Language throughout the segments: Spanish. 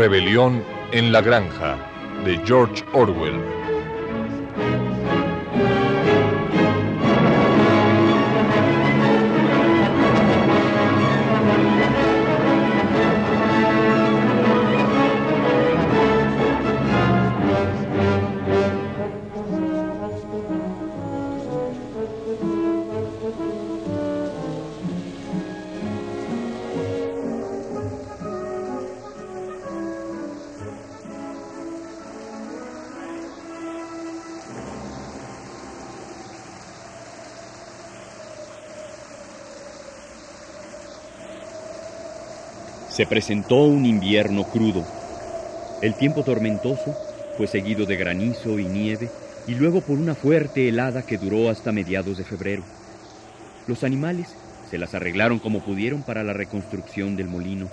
Rebelión en la Granja de George Orwell. Se presentó un invierno crudo. El tiempo tormentoso fue seguido de granizo y nieve y luego por una fuerte helada que duró hasta mediados de febrero. Los animales se las arreglaron como pudieron para la reconstrucción del molino,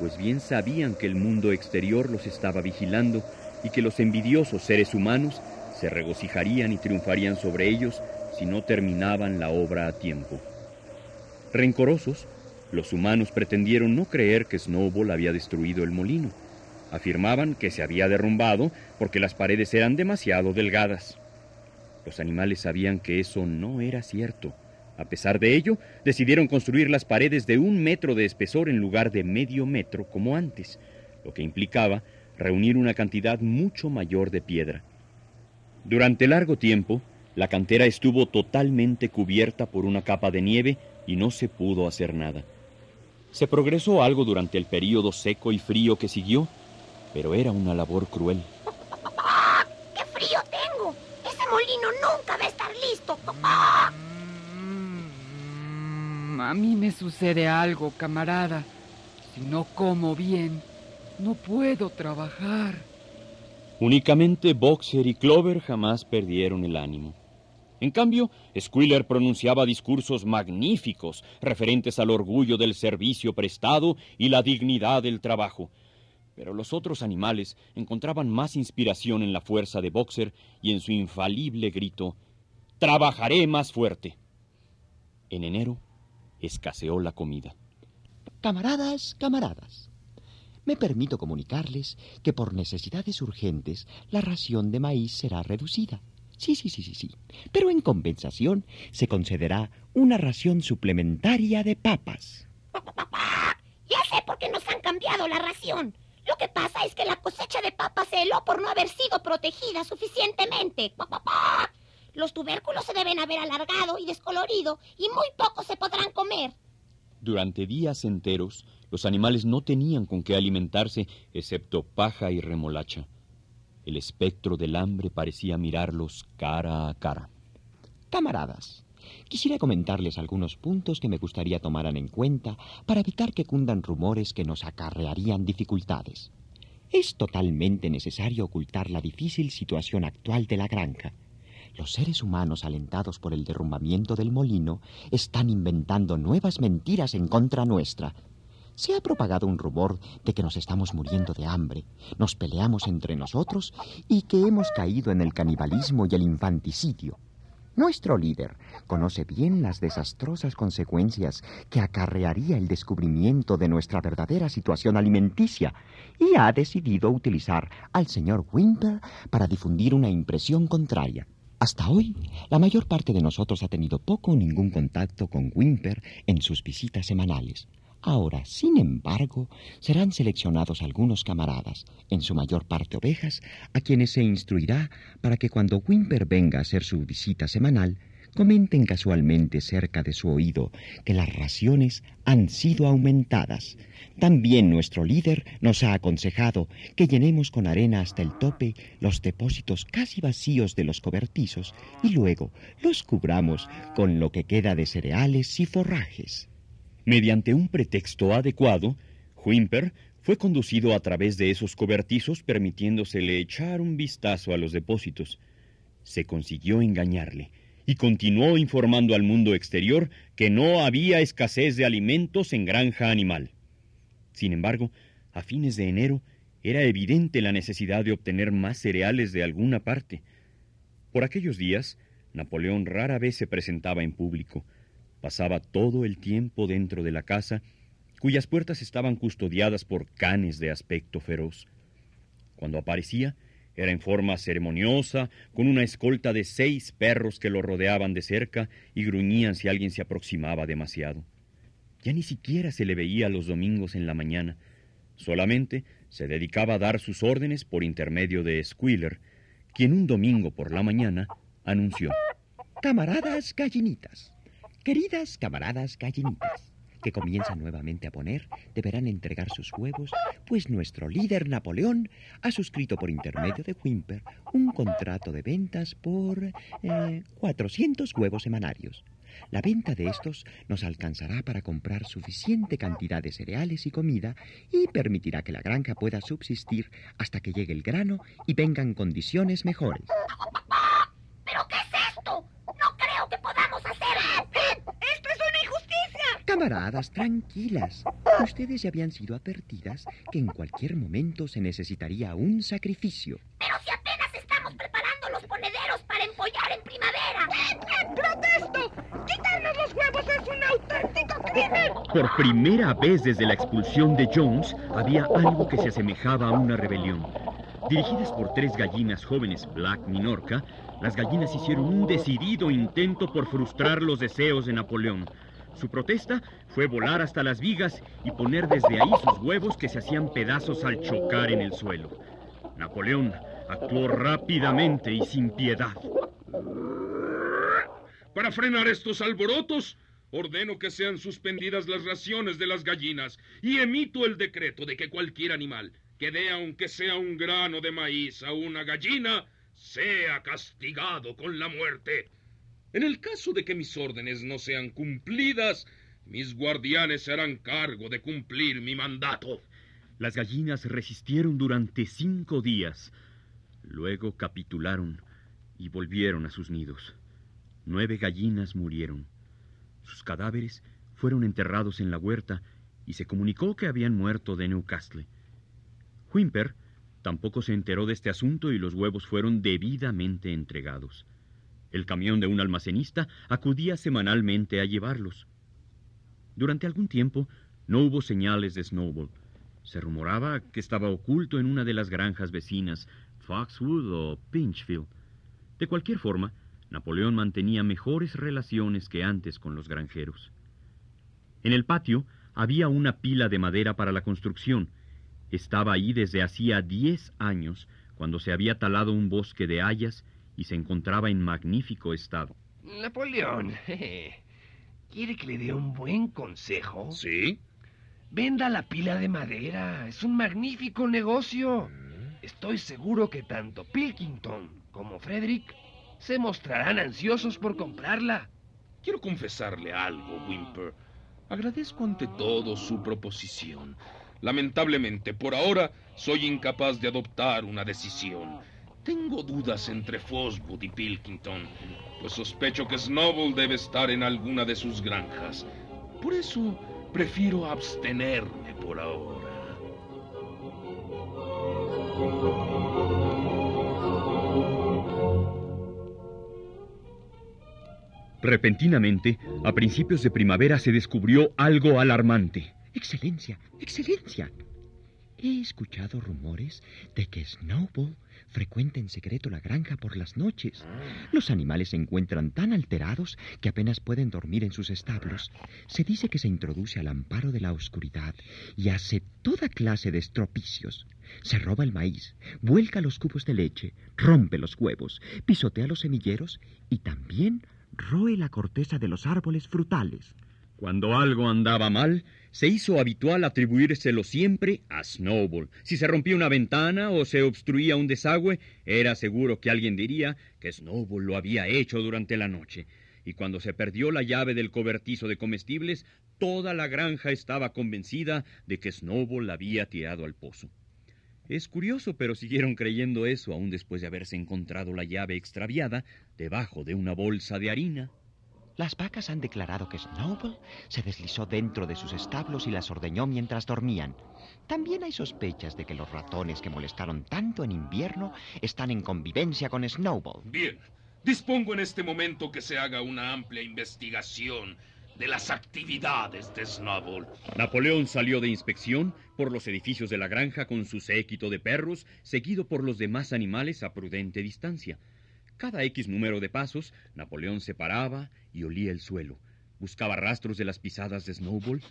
pues bien sabían que el mundo exterior los estaba vigilando y que los envidiosos seres humanos se regocijarían y triunfarían sobre ellos si no terminaban la obra a tiempo. Rencorosos, los humanos pretendieron no creer que Snowball había destruido el molino. Afirmaban que se había derrumbado porque las paredes eran demasiado delgadas. Los animales sabían que eso no era cierto. A pesar de ello, decidieron construir las paredes de un metro de espesor en lugar de medio metro como antes, lo que implicaba reunir una cantidad mucho mayor de piedra. Durante largo tiempo, la cantera estuvo totalmente cubierta por una capa de nieve y no se pudo hacer nada. Se progresó algo durante el período seco y frío que siguió, pero era una labor cruel. ¡Qué frío tengo! Ese molino nunca va a estar listo. Mm, a mí me sucede algo, camarada. Si no como bien, no puedo trabajar. Únicamente Boxer y Clover jamás perdieron el ánimo. En cambio, Squiller pronunciaba discursos magníficos referentes al orgullo del servicio prestado y la dignidad del trabajo. Pero los otros animales encontraban más inspiración en la fuerza de Boxer y en su infalible grito, Trabajaré más fuerte. En enero escaseó la comida. Camaradas, camaradas, me permito comunicarles que por necesidades urgentes la ración de maíz será reducida. Sí, sí, sí, sí, sí. Pero en compensación se concederá una ración suplementaria de papas. Ya sé por qué nos han cambiado la ración. Lo que pasa es que la cosecha de papas se heló por no haber sido protegida suficientemente. Los tubérculos se deben haber alargado y descolorido y muy pocos se podrán comer. Durante días enteros, los animales no tenían con qué alimentarse excepto paja y remolacha. El espectro del hambre parecía mirarlos cara a cara. Camaradas, quisiera comentarles algunos puntos que me gustaría tomaran en cuenta para evitar que cundan rumores que nos acarrearían dificultades. Es totalmente necesario ocultar la difícil situación actual de la granja. Los seres humanos, alentados por el derrumbamiento del molino, están inventando nuevas mentiras en contra nuestra, se ha propagado un rumor de que nos estamos muriendo de hambre, nos peleamos entre nosotros y que hemos caído en el canibalismo y el infanticidio. Nuestro líder conoce bien las desastrosas consecuencias que acarrearía el descubrimiento de nuestra verdadera situación alimenticia y ha decidido utilizar al señor Wimper para difundir una impresión contraria. Hasta hoy, la mayor parte de nosotros ha tenido poco o ningún contacto con Wimper en sus visitas semanales. Ahora, sin embargo, serán seleccionados algunos camaradas, en su mayor parte ovejas, a quienes se instruirá para que cuando Wimper venga a hacer su visita semanal, comenten casualmente cerca de su oído que las raciones han sido aumentadas. También nuestro líder nos ha aconsejado que llenemos con arena hasta el tope los depósitos casi vacíos de los cobertizos y luego los cubramos con lo que queda de cereales y forrajes. Mediante un pretexto adecuado, Wimper fue conducido a través de esos cobertizos permitiéndosele echar un vistazo a los depósitos. Se consiguió engañarle y continuó informando al mundo exterior que no había escasez de alimentos en granja animal. Sin embargo, a fines de enero era evidente la necesidad de obtener más cereales de alguna parte. Por aquellos días, Napoleón rara vez se presentaba en público, Pasaba todo el tiempo dentro de la casa cuyas puertas estaban custodiadas por canes de aspecto feroz. Cuando aparecía, era en forma ceremoniosa, con una escolta de seis perros que lo rodeaban de cerca y gruñían si alguien se aproximaba demasiado. Ya ni siquiera se le veía los domingos en la mañana, solamente se dedicaba a dar sus órdenes por intermedio de Squealer, quien un domingo por la mañana anunció. Camaradas gallinitas, queridas camaradas gallinitas, que comienzan nuevamente a poner, deberán entregar sus huevos, pues nuestro líder Napoleón ha suscrito por intermedio de Wimper un contrato de ventas por eh, 400 huevos semanarios. La venta de estos nos alcanzará para comprar suficiente cantidad de cereales y comida y permitirá que la granja pueda subsistir hasta que llegue el grano y vengan condiciones mejores. ¿Pero qué es esto? No creo que podamos hacerlo. ¡Esto es una injusticia! Camaradas, tranquilas. Ustedes ya habían sido advertidas que en cualquier momento se necesitaría un sacrificio. Pero si apenas estamos preparando los ponederos para empollar en primavera. ¡Protesto! ¡Quitarnos los huevos es un auténtico crimen! Por primera vez desde la expulsión de Jones, había algo que se asemejaba a una rebelión. Dirigidas por tres gallinas jóvenes Black Minorca, las gallinas hicieron un decidido intento por frustrar los deseos de Napoleón. Su protesta fue volar hasta las vigas y poner desde ahí sus huevos que se hacían pedazos al chocar en el suelo. Napoleón actuó rápidamente y sin piedad. Para frenar estos alborotos, ordeno que sean suspendidas las raciones de las gallinas y emito el decreto de que cualquier animal que dé aunque sea un grano de maíz a una gallina sea castigado con la muerte. En el caso de que mis órdenes no sean cumplidas, mis guardianes se harán cargo de cumplir mi mandato. Las gallinas resistieron durante cinco días. Luego capitularon y volvieron a sus nidos. Nueve gallinas murieron. Sus cadáveres fueron enterrados en la huerta y se comunicó que habían muerto de Newcastle. Wimper tampoco se enteró de este asunto y los huevos fueron debidamente entregados. El camión de un almacenista acudía semanalmente a llevarlos. Durante algún tiempo no hubo señales de Snowball. Se rumoraba que estaba oculto en una de las granjas vecinas, Foxwood o Pinchfield. De cualquier forma, Napoleón mantenía mejores relaciones que antes con los granjeros. En el patio había una pila de madera para la construcción. Estaba ahí desde hacía diez años, cuando se había talado un bosque de hayas y se encontraba en magnífico estado. Napoleón, ¿quiere que le dé un buen consejo? ¿Sí? Venda la pila de madera. Es un magnífico negocio. Estoy seguro que tanto Pilkington como Frederick se mostrarán ansiosos por comprarla. Quiero confesarle algo, Wimper. Agradezco ante todo su proposición. Lamentablemente, por ahora, soy incapaz de adoptar una decisión. Tengo dudas entre Foswood y Pilkington, pues sospecho que Snowball debe estar en alguna de sus granjas. Por eso, prefiero abstenerme por ahora. Repentinamente, a principios de primavera se descubrió algo alarmante. Excelencia, excelencia. He escuchado rumores de que Snowball frecuenta en secreto la granja por las noches. Los animales se encuentran tan alterados que apenas pueden dormir en sus establos. Se dice que se introduce al amparo de la oscuridad y hace toda clase de estropicios. Se roba el maíz, vuelca los cubos de leche, rompe los huevos, pisotea los semilleros y también roe la corteza de los árboles frutales. Cuando algo andaba mal, se hizo habitual atribuírselo siempre a Snowball. Si se rompía una ventana o se obstruía un desagüe, era seguro que alguien diría que Snowball lo había hecho durante la noche. Y cuando se perdió la llave del cobertizo de comestibles, toda la granja estaba convencida de que Snowball la había tirado al pozo. Es curioso, pero siguieron creyendo eso aún después de haberse encontrado la llave extraviada debajo de una bolsa de harina. Las vacas han declarado que Snowball se deslizó dentro de sus establos y las ordeñó mientras dormían. También hay sospechas de que los ratones que molestaron tanto en invierno están en convivencia con Snowball. Bien, dispongo en este momento que se haga una amplia investigación. de las actividades de Snowball. Napoleón salió de inspección por los edificios de la granja con su séquito de perros, seguido por los demás animales a prudente distancia. Cada X número de pasos, Napoleón se paraba y olía el suelo. Buscaba rastros de las pisadas de Snowball,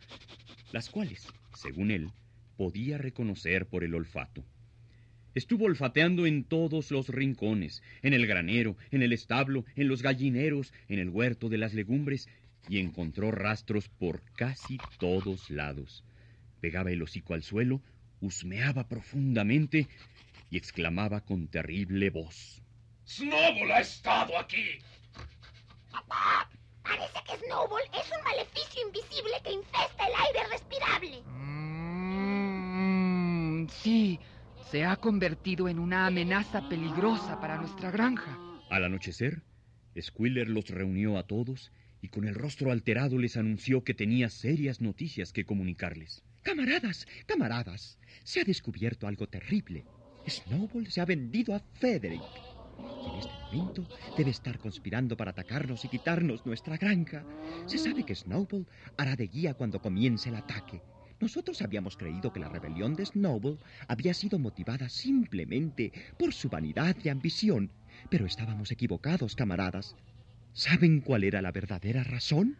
las cuales, según él, podía reconocer por el olfato. Estuvo olfateando en todos los rincones, en el granero, en el establo, en los gallineros, en el huerto de las legumbres, y encontró rastros por casi todos lados. Pegaba el hocico al suelo, husmeaba profundamente y exclamaba con terrible voz. ¡Snowball ha estado aquí! Papá, parece que Snowball es un maleficio invisible que infesta el aire respirable. Mm, sí, se ha convertido en una amenaza peligrosa para nuestra granja. Al anochecer, Squiller los reunió a todos y con el rostro alterado les anunció que tenía serias noticias que comunicarles. Camaradas, camaradas, se ha descubierto algo terrible. Snowball se ha vendido a Frederick. En este momento debe estar conspirando para atacarnos y quitarnos nuestra granja. Se sabe que Snowball hará de guía cuando comience el ataque. Nosotros habíamos creído que la rebelión de Snowball había sido motivada simplemente por su vanidad y ambición, pero estábamos equivocados, camaradas. ¿Saben cuál era la verdadera razón?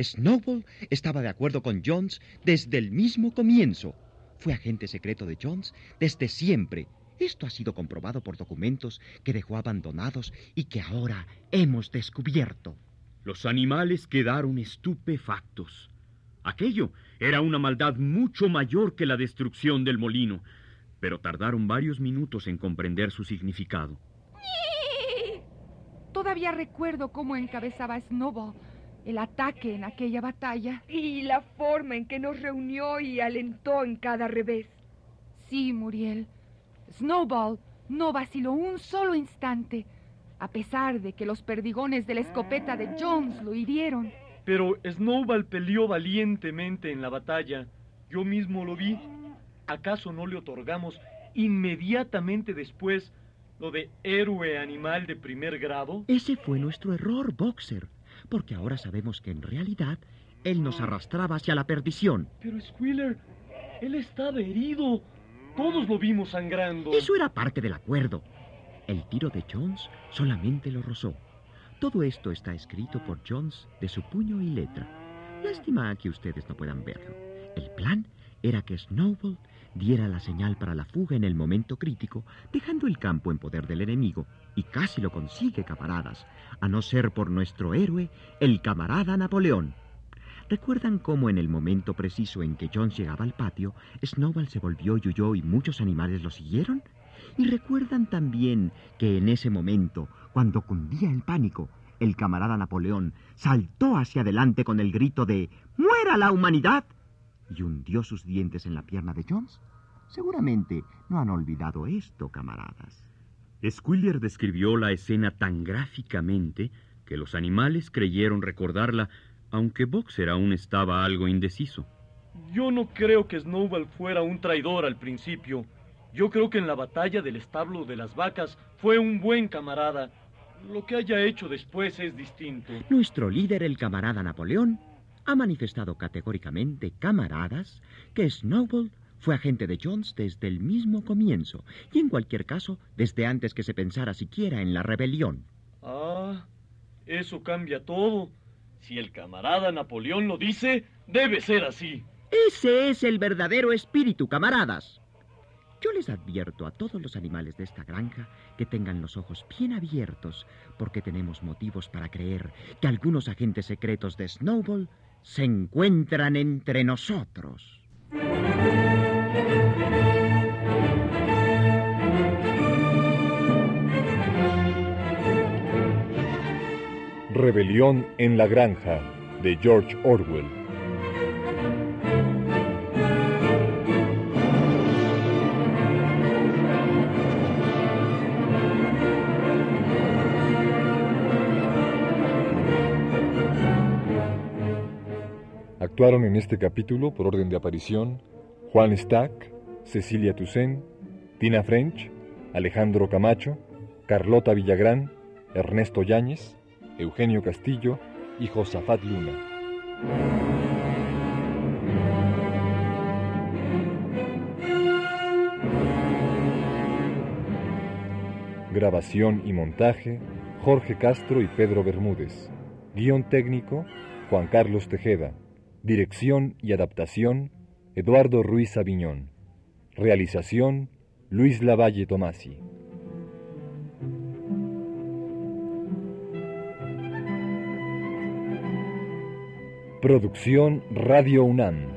Snowball estaba de acuerdo con Jones desde el mismo comienzo. Fue agente secreto de Jones desde siempre. Esto ha sido comprobado por documentos que dejó abandonados y que ahora hemos descubierto. Los animales quedaron estupefactos. Aquello era una maldad mucho mayor que la destrucción del molino, pero tardaron varios minutos en comprender su significado. Todavía recuerdo cómo encabezaba Snowball el ataque en aquella batalla. Y la forma en que nos reunió y alentó en cada revés. Sí, Muriel. Snowball no vaciló un solo instante, a pesar de que los perdigones de la escopeta de Jones lo hirieron. Pero Snowball peleó valientemente en la batalla. Yo mismo lo vi. ¿Acaso no le otorgamos inmediatamente después lo de héroe animal de primer grado? Ese fue nuestro error, Boxer, porque ahora sabemos que en realidad él nos arrastraba hacia la perdición. Pero Squiller, él estaba herido. Todos lo vimos sangrando. Eso era parte del acuerdo. El tiro de Jones solamente lo rozó. Todo esto está escrito por Jones de su puño y letra. Lástima que ustedes no puedan verlo. El plan era que Snowball diera la señal para la fuga en el momento crítico, dejando el campo en poder del enemigo. Y casi lo consigue, camaradas, a no ser por nuestro héroe, el camarada Napoleón. ¿Recuerdan cómo en el momento preciso en que Jones llegaba al patio, Snowball se volvió y huyó y muchos animales lo siguieron? Y recuerdan también que en ese momento, cuando cundía el pánico, el camarada Napoleón saltó hacia adelante con el grito de ¡Muera la humanidad! y hundió sus dientes en la pierna de Jones. Seguramente no han olvidado esto, camaradas. Squiller describió la escena tan gráficamente que los animales creyeron recordarla, aunque Boxer aún estaba algo indeciso. Yo no creo que Snowball fuera un traidor al principio. Yo creo que en la batalla del establo de las vacas fue un buen camarada. Lo que haya hecho después es distinto. Nuestro líder, el camarada Napoleón, ha manifestado categóricamente, camaradas, que Snowball fue agente de Jones desde el mismo comienzo, y en cualquier caso, desde antes que se pensara siquiera en la rebelión. Ah, eso cambia todo. Si el camarada Napoleón lo dice, debe ser así. Ese es el verdadero espíritu, camaradas. Yo les advierto a todos los animales de esta granja que tengan los ojos bien abiertos, porque tenemos motivos para creer que algunos agentes secretos de Snowball se encuentran entre nosotros. Rebelión en la Granja de George Orwell. Actuaron en este capítulo, por orden de aparición, Juan Stack, Cecilia Toussaint, Tina French, Alejandro Camacho, Carlota Villagrán, Ernesto Yáñez, Eugenio Castillo y Josafat Luna. Grabación y montaje, Jorge Castro y Pedro Bermúdez. Guión técnico, Juan Carlos Tejeda. Dirección y adaptación, Eduardo Ruiz Aviñón. Realización, Luis Lavalle Tomasi. Producción Radio UNAM.